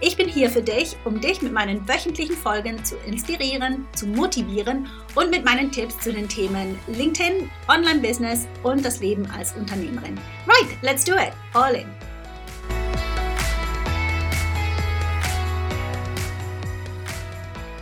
Ich bin hier für dich, um dich mit meinen wöchentlichen Folgen zu inspirieren, zu motivieren und mit meinen Tipps zu den Themen LinkedIn, Online-Business und das Leben als Unternehmerin. Right, let's do it. All in.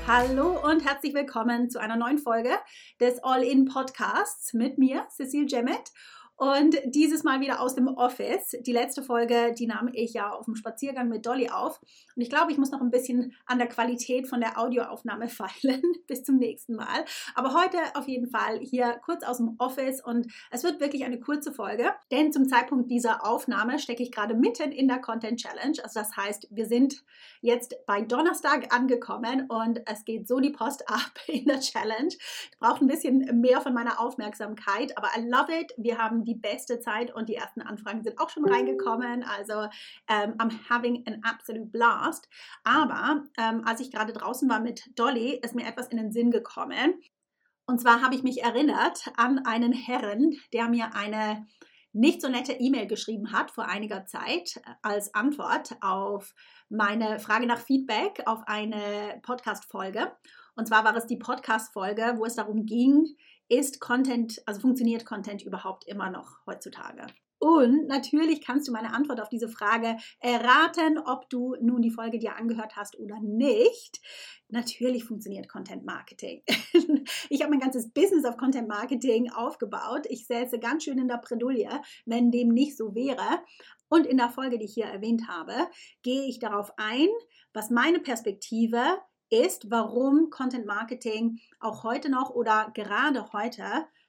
Hallo und herzlich willkommen zu einer neuen Folge des All-In Podcasts mit mir, Cecile Jemmet. Und dieses Mal wieder aus dem Office. Die letzte Folge, die nahm ich ja auf dem Spaziergang mit Dolly auf. Und ich glaube, ich muss noch ein bisschen an der Qualität von der Audioaufnahme feilen. Bis zum nächsten Mal. Aber heute auf jeden Fall hier kurz aus dem Office. Und es wird wirklich eine kurze Folge. Denn zum Zeitpunkt dieser Aufnahme stecke ich gerade mitten in der Content Challenge. Also das heißt, wir sind jetzt bei Donnerstag angekommen und es geht so die Post ab in der Challenge. Ich brauche ein bisschen mehr von meiner Aufmerksamkeit. Aber I love it. Wir haben die beste Zeit und die ersten Anfragen sind auch schon reingekommen. Also ähm, I'm having an absolute blast. Aber ähm, als ich gerade draußen war mit Dolly, ist mir etwas in den Sinn gekommen. Und zwar habe ich mich erinnert an einen Herren, der mir eine nicht so nette E-Mail geschrieben hat vor einiger Zeit als Antwort auf meine Frage nach Feedback auf eine Podcast-Folge. Und zwar war es die Podcast-Folge, wo es darum ging, ist Content, also funktioniert Content überhaupt immer noch heutzutage? Und natürlich kannst du meine Antwort auf diese Frage erraten, ob du nun die Folge dir angehört hast oder nicht. Natürlich funktioniert Content Marketing. Ich habe mein ganzes Business auf Content Marketing aufgebaut. Ich säße ganz schön in der Bredouille, wenn dem nicht so wäre. Und in der Folge, die ich hier erwähnt habe, gehe ich darauf ein, was meine Perspektive ist, warum Content Marketing auch heute noch oder gerade heute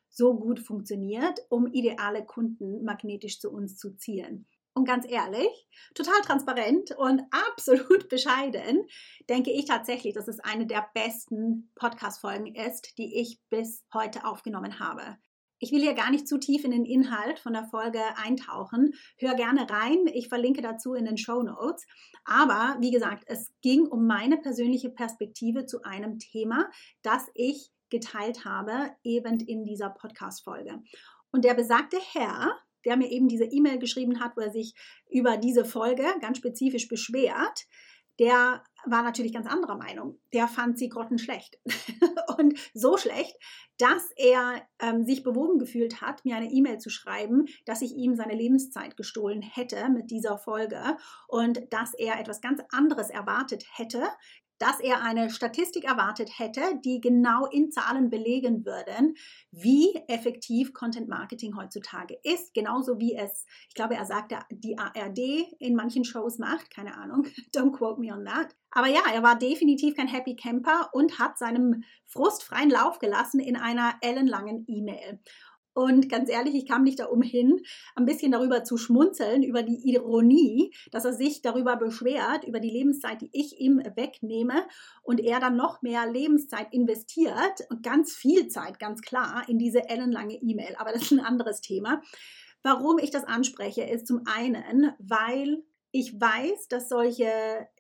so gut funktioniert, um ideale Kunden magnetisch zu uns zu ziehen. Und ganz ehrlich, total transparent und absolut bescheiden, denke ich tatsächlich, dass es eine der besten Podcast-Folgen ist, die ich bis heute aufgenommen habe. Ich will hier gar nicht zu tief in den Inhalt von der Folge eintauchen. Hör gerne rein. Ich verlinke dazu in den Show Notes. Aber wie gesagt, es ging um meine persönliche Perspektive zu einem Thema, das ich geteilt habe, eben in dieser Podcast-Folge. Und der besagte Herr, der mir eben diese E-Mail geschrieben hat, wo er sich über diese Folge ganz spezifisch beschwert, der war natürlich ganz anderer Meinung. Der fand sie grottenschlecht. und so schlecht, dass er ähm, sich bewogen gefühlt hat, mir eine E-Mail zu schreiben, dass ich ihm seine Lebenszeit gestohlen hätte mit dieser Folge und dass er etwas ganz anderes erwartet hätte, dass er eine Statistik erwartet hätte, die genau in Zahlen belegen würden, wie effektiv Content Marketing heutzutage ist, genauso wie es, ich glaube, er sagte, die ARD in manchen Shows macht, keine Ahnung, don't quote me on that. Aber ja, er war definitiv kein Happy Camper und hat seinem Frust freien Lauf gelassen in einer ellenlangen E-Mail. Und ganz ehrlich, ich kam nicht da umhin, ein bisschen darüber zu schmunzeln, über die Ironie, dass er sich darüber beschwert, über die Lebenszeit, die ich ihm wegnehme und er dann noch mehr Lebenszeit investiert und ganz viel Zeit, ganz klar, in diese ellenlange E-Mail. Aber das ist ein anderes Thema. Warum ich das anspreche, ist zum einen, weil ich weiß, dass solche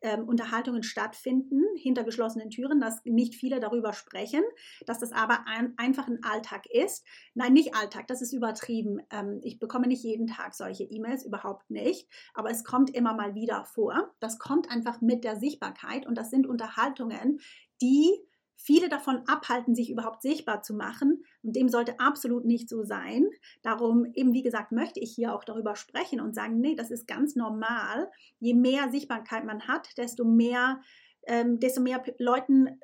ähm, Unterhaltungen stattfinden hinter geschlossenen Türen, dass nicht viele darüber sprechen, dass das aber ein, einfach ein Alltag ist. Nein, nicht Alltag, das ist übertrieben. Ähm, ich bekomme nicht jeden Tag solche E-Mails, überhaupt nicht, aber es kommt immer mal wieder vor. Das kommt einfach mit der Sichtbarkeit und das sind Unterhaltungen, die viele davon abhalten, sich überhaupt sichtbar zu machen. Und dem sollte absolut nicht so sein. Darum, eben wie gesagt, möchte ich hier auch darüber sprechen und sagen, nee, das ist ganz normal. Je mehr Sichtbarkeit man hat, desto mehr, ähm, desto mehr Leuten äh,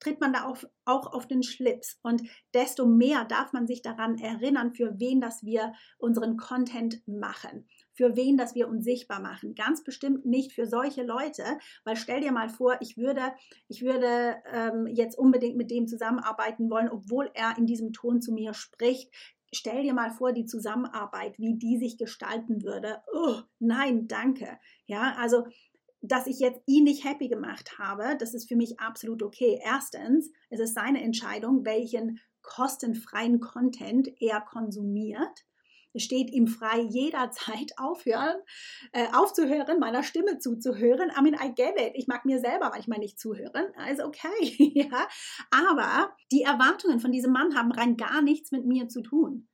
tritt man da auf, auch auf den Schlips. Und desto mehr darf man sich daran erinnern, für wen das wir unseren Content machen für wen das wir uns sichtbar machen. Ganz bestimmt nicht für solche Leute, weil stell dir mal vor, ich würde, ich würde ähm, jetzt unbedingt mit dem zusammenarbeiten wollen, obwohl er in diesem Ton zu mir spricht. Stell dir mal vor, die Zusammenarbeit, wie die sich gestalten würde. Oh, nein, danke. Ja, also dass ich jetzt ihn nicht happy gemacht habe, das ist für mich absolut okay. Erstens, es ist seine Entscheidung, welchen kostenfreien Content er konsumiert. Steht ihm frei, jederzeit aufhören, äh, aufzuhören, meiner Stimme zuzuhören. I mean, I get it. Ich mag mir selber manchmal nicht zuhören. Also okay, ja. Aber die Erwartungen von diesem Mann haben rein gar nichts mit mir zu tun.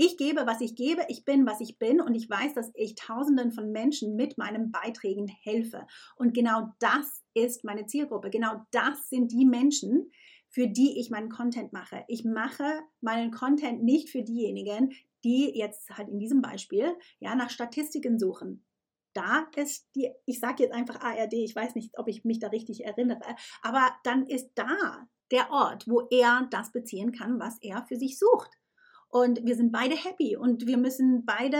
Ich gebe, was ich gebe, ich bin, was ich bin und ich weiß, dass ich Tausenden von Menschen mit meinen Beiträgen helfe. Und genau das ist meine Zielgruppe. Genau das sind die Menschen, für die ich meinen Content mache. Ich mache meinen Content nicht für diejenigen, die jetzt halt in diesem Beispiel ja nach Statistiken suchen. Da ist die, ich sage jetzt einfach ARD, ich weiß nicht, ob ich mich da richtig erinnere, aber dann ist da der Ort, wo er das beziehen kann, was er für sich sucht. Und wir sind beide happy und wir müssen beide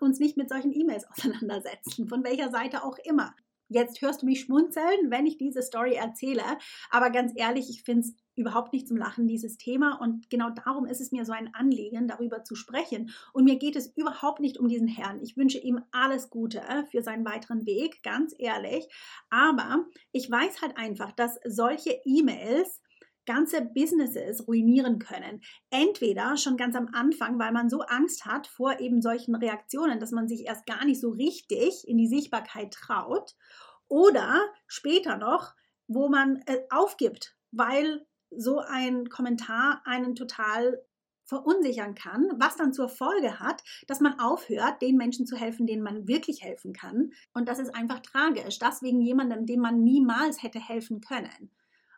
uns nicht mit solchen E-Mails auseinandersetzen, von welcher Seite auch immer. Jetzt hörst du mich schmunzeln, wenn ich diese Story erzähle, aber ganz ehrlich, ich finde es überhaupt nicht zum Lachen, dieses Thema. Und genau darum ist es mir so ein Anliegen, darüber zu sprechen. Und mir geht es überhaupt nicht um diesen Herrn. Ich wünsche ihm alles Gute für seinen weiteren Weg, ganz ehrlich. Aber ich weiß halt einfach, dass solche E-Mails ganze Businesses ruinieren können. Entweder schon ganz am Anfang, weil man so Angst hat vor eben solchen Reaktionen, dass man sich erst gar nicht so richtig in die Sichtbarkeit traut. Oder später noch, wo man äh, aufgibt, weil so ein Kommentar einen total verunsichern kann, was dann zur Folge hat, dass man aufhört, den Menschen zu helfen, denen man wirklich helfen kann. Und das ist einfach tragisch, das wegen jemandem, dem man niemals hätte helfen können.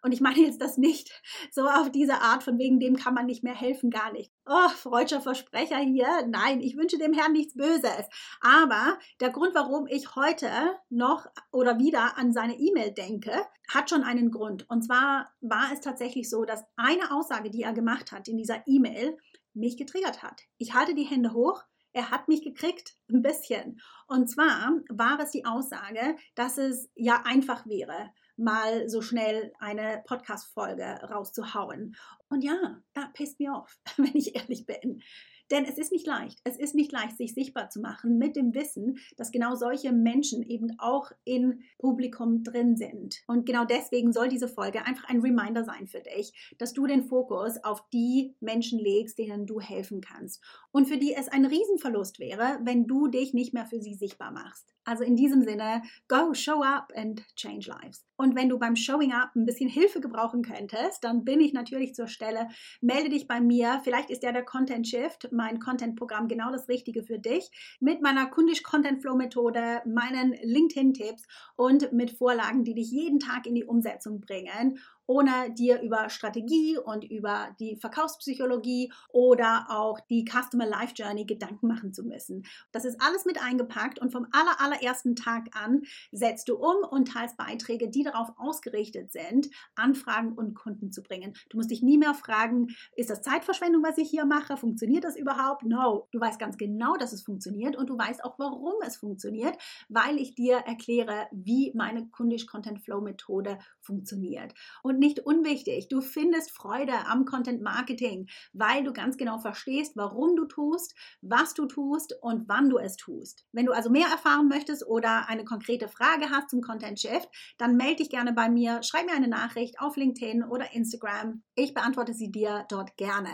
Und ich meine jetzt das nicht so auf diese Art, von wegen dem kann man nicht mehr helfen, gar nicht. Oh, freudscher Versprecher hier. Nein, ich wünsche dem Herrn nichts Böses. Aber der Grund, warum ich heute noch oder wieder an seine E-Mail denke, hat schon einen Grund. Und zwar war es tatsächlich so, dass eine Aussage, die er gemacht hat in dieser E-Mail, mich getriggert hat. Ich halte die Hände hoch. Er hat mich gekriegt, ein bisschen. Und zwar war es die Aussage, dass es ja einfach wäre, mal so schnell eine Podcast-Folge rauszuhauen. Und ja, that pissed me off, wenn ich ehrlich bin. Denn es ist nicht leicht. Es ist nicht leicht, sich sichtbar zu machen mit dem Wissen, dass genau solche Menschen eben auch im Publikum drin sind. Und genau deswegen soll diese Folge einfach ein Reminder sein für dich, dass du den Fokus auf die Menschen legst, denen du helfen kannst. Und für die es ein Riesenverlust wäre, wenn du dich nicht mehr für sie sichtbar machst. Also in diesem Sinne, go, show up and change lives. Und wenn du beim Showing Up ein bisschen Hilfe gebrauchen könntest, dann bin ich natürlich zur Stelle. Melde dich bei mir. Vielleicht ist ja der Content Shift, mein Content-Programm, genau das Richtige für dich. Mit meiner Kundisch Content Flow Methode, meinen LinkedIn-Tipps und mit Vorlagen, die dich jeden Tag in die Umsetzung bringen ohne dir über Strategie und über die Verkaufspsychologie oder auch die Customer Life Journey Gedanken machen zu müssen. Das ist alles mit eingepackt und vom aller, allerersten Tag an setzt du um und teilst Beiträge, die darauf ausgerichtet sind, Anfragen und Kunden zu bringen. Du musst dich nie mehr fragen, ist das Zeitverschwendung, was ich hier mache? Funktioniert das überhaupt? No. Du weißt ganz genau, dass es funktioniert und du weißt auch, warum es funktioniert, weil ich dir erkläre, wie meine Kundisch Content Flow Methode funktioniert. Und und nicht unwichtig, du findest Freude am Content Marketing, weil du ganz genau verstehst, warum du tust, was du tust und wann du es tust. Wenn du also mehr erfahren möchtest oder eine konkrete Frage hast zum Content Shift, dann melde dich gerne bei mir, schreib mir eine Nachricht auf LinkedIn oder Instagram. Ich beantworte sie dir dort gerne.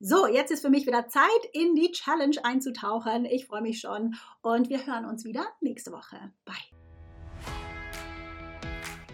So, jetzt ist für mich wieder Zeit, in die Challenge einzutauchen. Ich freue mich schon und wir hören uns wieder nächste Woche. Bye.